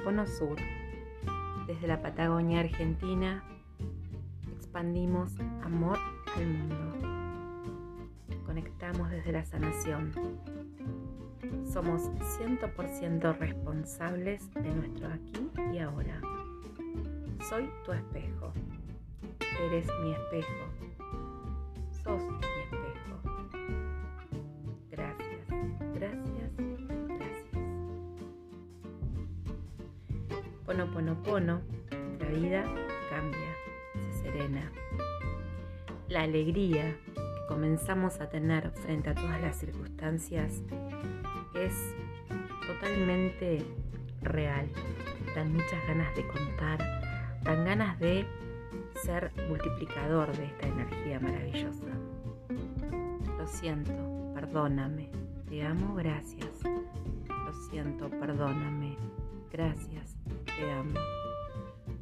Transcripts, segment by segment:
Oponopono Sur. Desde la Patagonia Argentina expandimos amor al mundo. Conectamos desde la sanación. Somos 100% responsables de nuestro aquí y ahora. Soy tu espejo. Eres mi espejo. Sos mi Pono, pono, pono. La vida cambia, se serena. La alegría que comenzamos a tener frente a todas las circunstancias es totalmente real. Dan muchas ganas de contar, dan ganas de ser multiplicador de esta energía maravillosa. Lo siento, perdóname, te amo, gracias. Lo siento, perdóname, gracias, amo.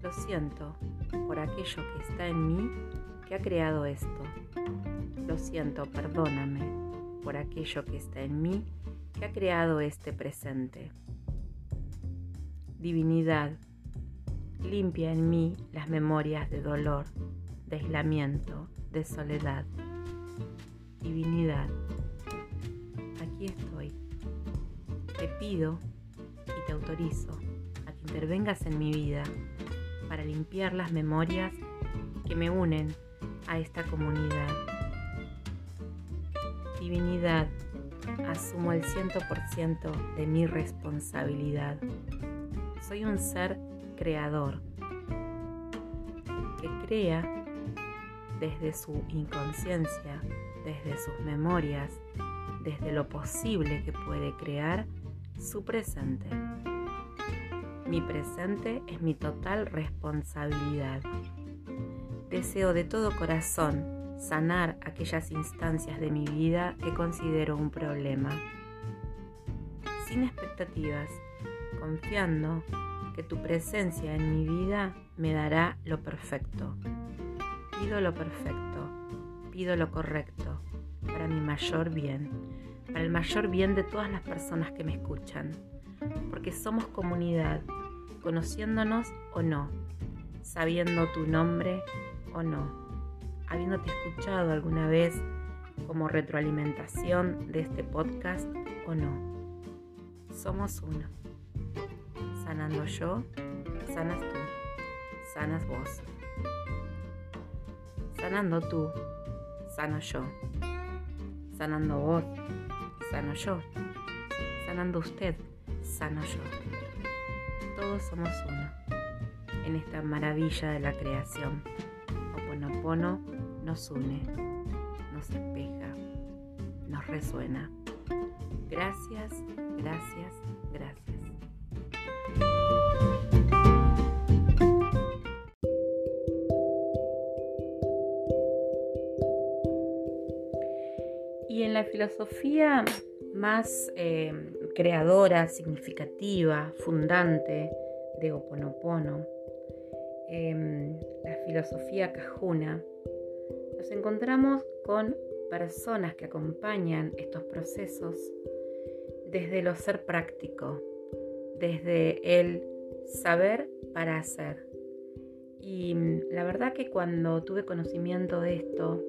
Lo siento por aquello que está en mí que ha creado esto. Lo siento, perdóname por aquello que está en mí que ha creado este presente. Divinidad, limpia en mí las memorias de dolor, de aislamiento, de soledad. Divinidad, aquí estoy. Te pido y te autorizo intervengas en mi vida para limpiar las memorias que me unen a esta comunidad. Divinidad, asumo el 100% de mi responsabilidad. Soy un ser creador que crea desde su inconsciencia, desde sus memorias, desde lo posible que puede crear su presente. Mi presente es mi total responsabilidad. Deseo de todo corazón sanar aquellas instancias de mi vida que considero un problema. Sin expectativas, confiando que tu presencia en mi vida me dará lo perfecto. Pido lo perfecto, pido lo correcto, para mi mayor bien, para el mayor bien de todas las personas que me escuchan, porque somos comunidad, conociéndonos o no, sabiendo tu nombre o no habiéndote escuchado alguna vez como retroalimentación de este podcast o no. Somos uno. Sanando yo, sanas tú, sanas vos. Sanando tú, sano yo. Sanando vos, sano yo. Sanando usted, sano yo. Todos somos uno en esta maravilla de la creación. Oponopono nos une, nos espeja, nos resuena. Gracias, gracias, gracias. Y en la filosofía más eh, creadora, significativa, fundante de Oponopono, em, la filosofía cajuna, nos encontramos con personas que acompañan estos procesos desde lo ser práctico, desde el saber para hacer. Y la verdad que cuando tuve conocimiento de esto,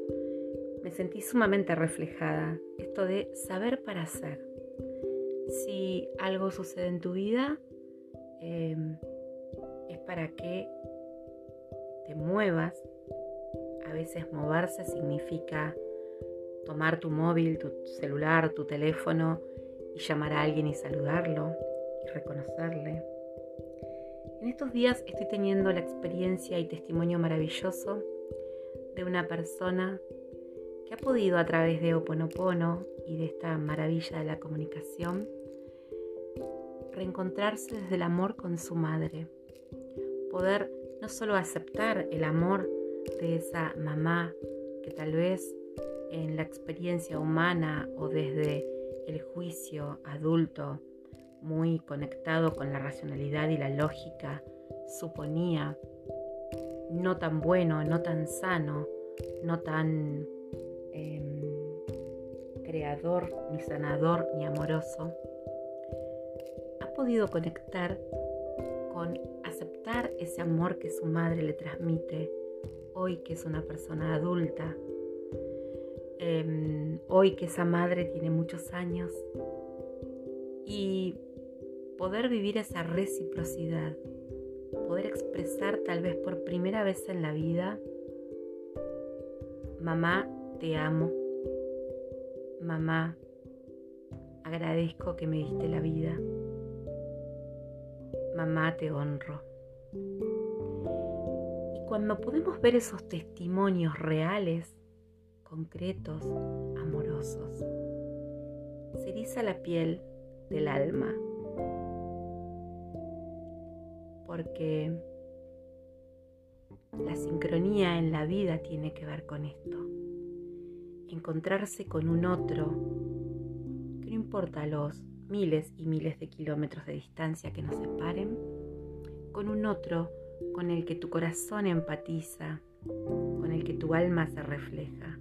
me sentí sumamente reflejada, esto de saber para hacer. Si algo sucede en tu vida, em, es para que te muevas a veces moverse significa tomar tu móvil, tu celular, tu teléfono y llamar a alguien y saludarlo y reconocerle. En estos días estoy teniendo la experiencia y testimonio maravilloso de una persona que ha podido a través de Oponopono y de esta maravilla de la comunicación reencontrarse desde el amor con su madre, poder no solo aceptar el amor de esa mamá que tal vez en la experiencia humana o desde el juicio adulto, muy conectado con la racionalidad y la lógica, suponía no tan bueno, no tan sano, no tan em, creador, ni sanador, ni amoroso, podido conectar con aceptar ese amor que su madre le transmite hoy que es una persona adulta, em, hoy que esa madre tiene muchos años y poder vivir esa reciprocidad, poder expresar tal vez por primera vez en la vida, mamá, te amo, mamá, agradezco que me diste la vida, mamá, te honro. Y cuando podemos ver esos testimonios reales, concretos, amorosos, se eriza la piel del alma porque la sincronía en la vida tiene que ver con esto. Encontrarse con un otro, que no importa los miles y miles de kilómetros de distancia que nos separen, con un otro con el que tu corazón empatiza, con el que tu alma se refleja,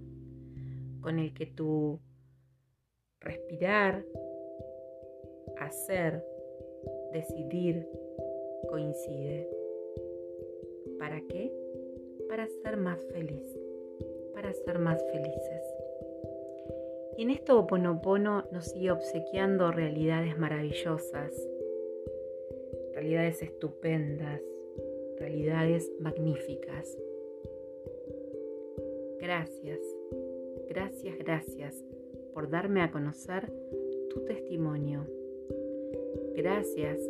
con el que tu respirar, hacer, decidir, coincide. ¿Para qué? Para ser más feliz, para ser más felices. Y en esto Oponopono nos sigue obsequiando realidades maravillosas, realidades estupendas, realidades magníficas. Gracias, gracias, gracias por darme a conocer tu testimonio. Gracias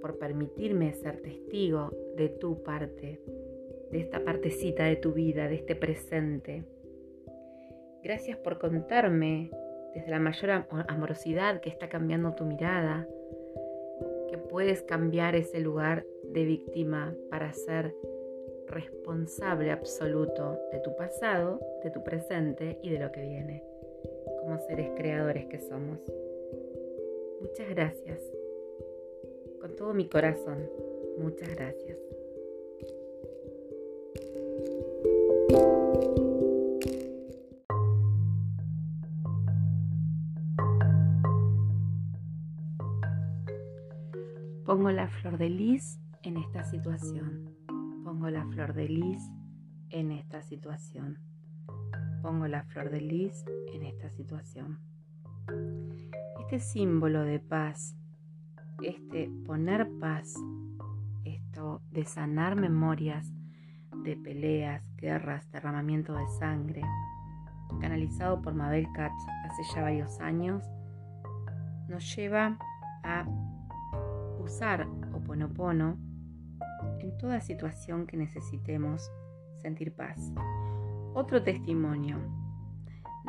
por permitirme ser testigo de tu parte, de esta partecita de tu vida, de este presente. Gracias por contarme desde la mayor amorosidad que está cambiando tu mirada, que puedes cambiar ese lugar de víctima para ser responsable absoluto de tu pasado, de tu presente y de lo que viene, como seres creadores que somos. Muchas gracias con todo mi corazón. Muchas gracias. Pongo la flor de lis en esta situación. Pongo la flor de lis en esta situación. Pongo la flor de lis en esta situación. Este símbolo de paz este poner paz, esto de sanar memorias de peleas, guerras, derramamiento de sangre, canalizado por Mabel Katz hace ya varios años, nos lleva a usar Oponopono en toda situación que necesitemos sentir paz. Otro testimonio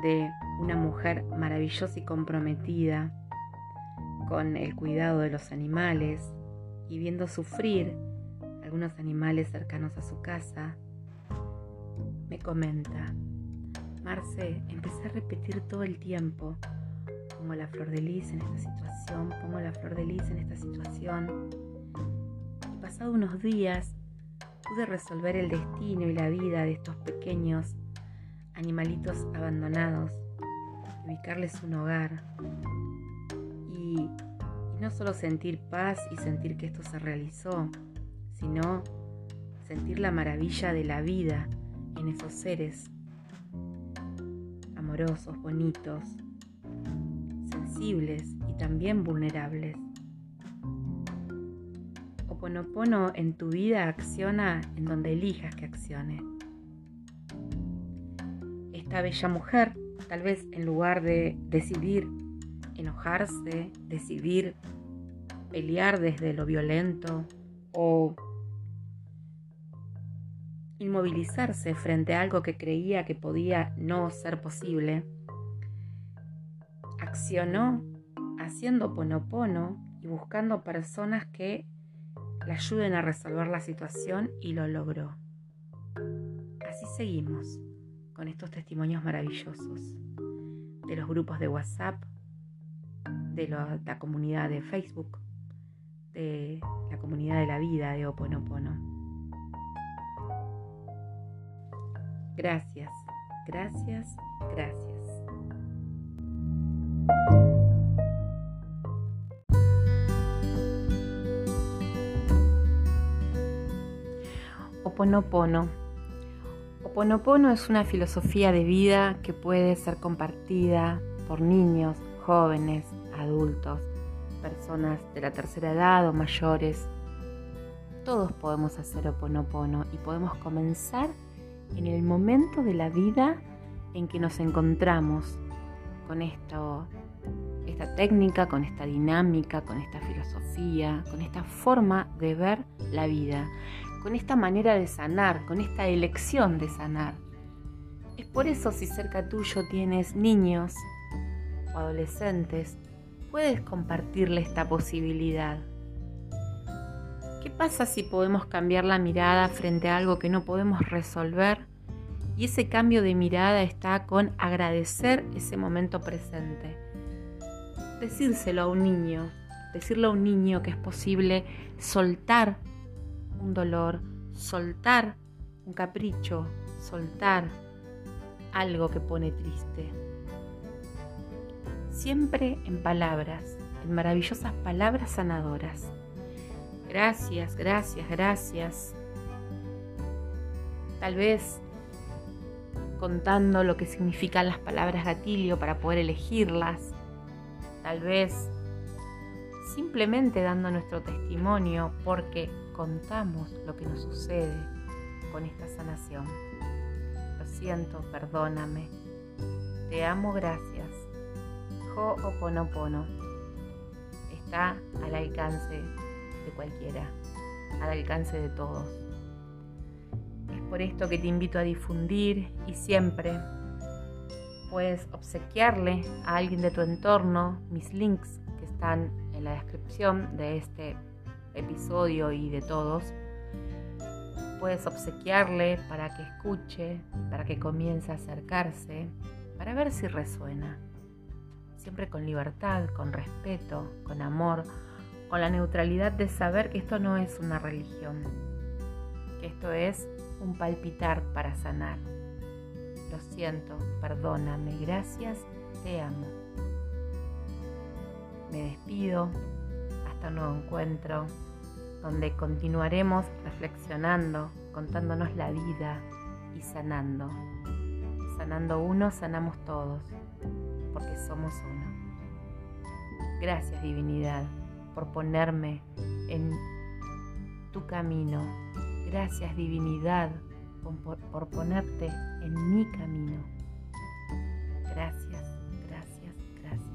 de una mujer maravillosa y comprometida con el cuidado de los animales y viendo sufrir algunos animales cercanos a su casa, me comenta, Marce, empecé a repetir todo el tiempo, pongo la flor de lis en esta situación, pongo la flor de lis en esta situación. Y pasado unos días pude resolver el destino y la vida de estos pequeños animalitos abandonados, ubicarles un hogar, y, no solo sentir paz y sentir que esto se realizó, sino sentir la maravilla de la vida en esos seres amorosos, bonitos, y también vulnerables. Oponopono en tu vida acciona en donde elijas que accione. Esta bella mujer, tal vez en lugar de decidir enojarse, decidir pelear desde lo violento o inmovilizarse frente a algo que creía que podía no ser posible, accionó haciendo ponopono y buscando personas que le ayuden a resolver la situación y lo logró. Así seguimos con estos testimonios maravillosos de los grupos de WhatsApp, de la comunidad de Facebook, de la comunidad de la vida de Oponopono. Gracias, gracias, gracias. Oponopono. Oponopono es una filosofía de vida que puede ser compartida por niños, jóvenes, adultos, personas de la tercera edad o mayores. Todos podemos hacer Oponopono y podemos comenzar en el momento de la vida en que nos encontramos con esto, esta técnica, con esta dinámica, con esta filosofía, con esta forma de ver la vida, con esta manera de sanar, con esta elección de sanar. Es por eso si cerca tuyo tienes niños o adolescentes, puedes compartirle esta posibilidad. ¿Qué pasa si podemos cambiar la mirada frente a algo que no podemos resolver? Y ese cambio de mirada está con agradecer ese momento presente. Decírselo a un niño, decirle a un niño que es posible soltar un dolor, soltar un capricho, soltar algo que pone triste. Siempre en palabras, en maravillosas palabras sanadoras. Gracias, gracias, gracias. Tal vez contando lo que significan las palabras gatillo para poder elegirlas. Tal vez simplemente dando nuestro testimonio porque contamos lo que nos sucede con esta sanación. Lo siento, perdóname. Te amo, gracias. Ho'oponopono está al alcance de cualquiera, al alcance de todos. Es por esto que te invito a difundir y siempre puedes obsequiarle a alguien de tu entorno mis links que están en la descripción de este episodio y de todos, puedes obsequiarle para que escuche, para que comience a acercarse, para ver si resuena. Siempre con libertad, con respeto, con amor, con la neutralidad de saber que esto no es una religión, que esto es un palpitar para sanar. Lo siento, perdóname, gracias, te amo. Me despido, hasta un nuevo encuentro donde continuaremos reflexionando, contándonos la vida y sanando. Sanando uno, sanamos todos, porque somos uno. Gracias divinidad por ponerme en tu camino. Gracias divinidad por, ponerte en mi camino. Gracias, gracias, gracias.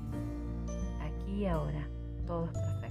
Aquí y ahora todo es perfecto.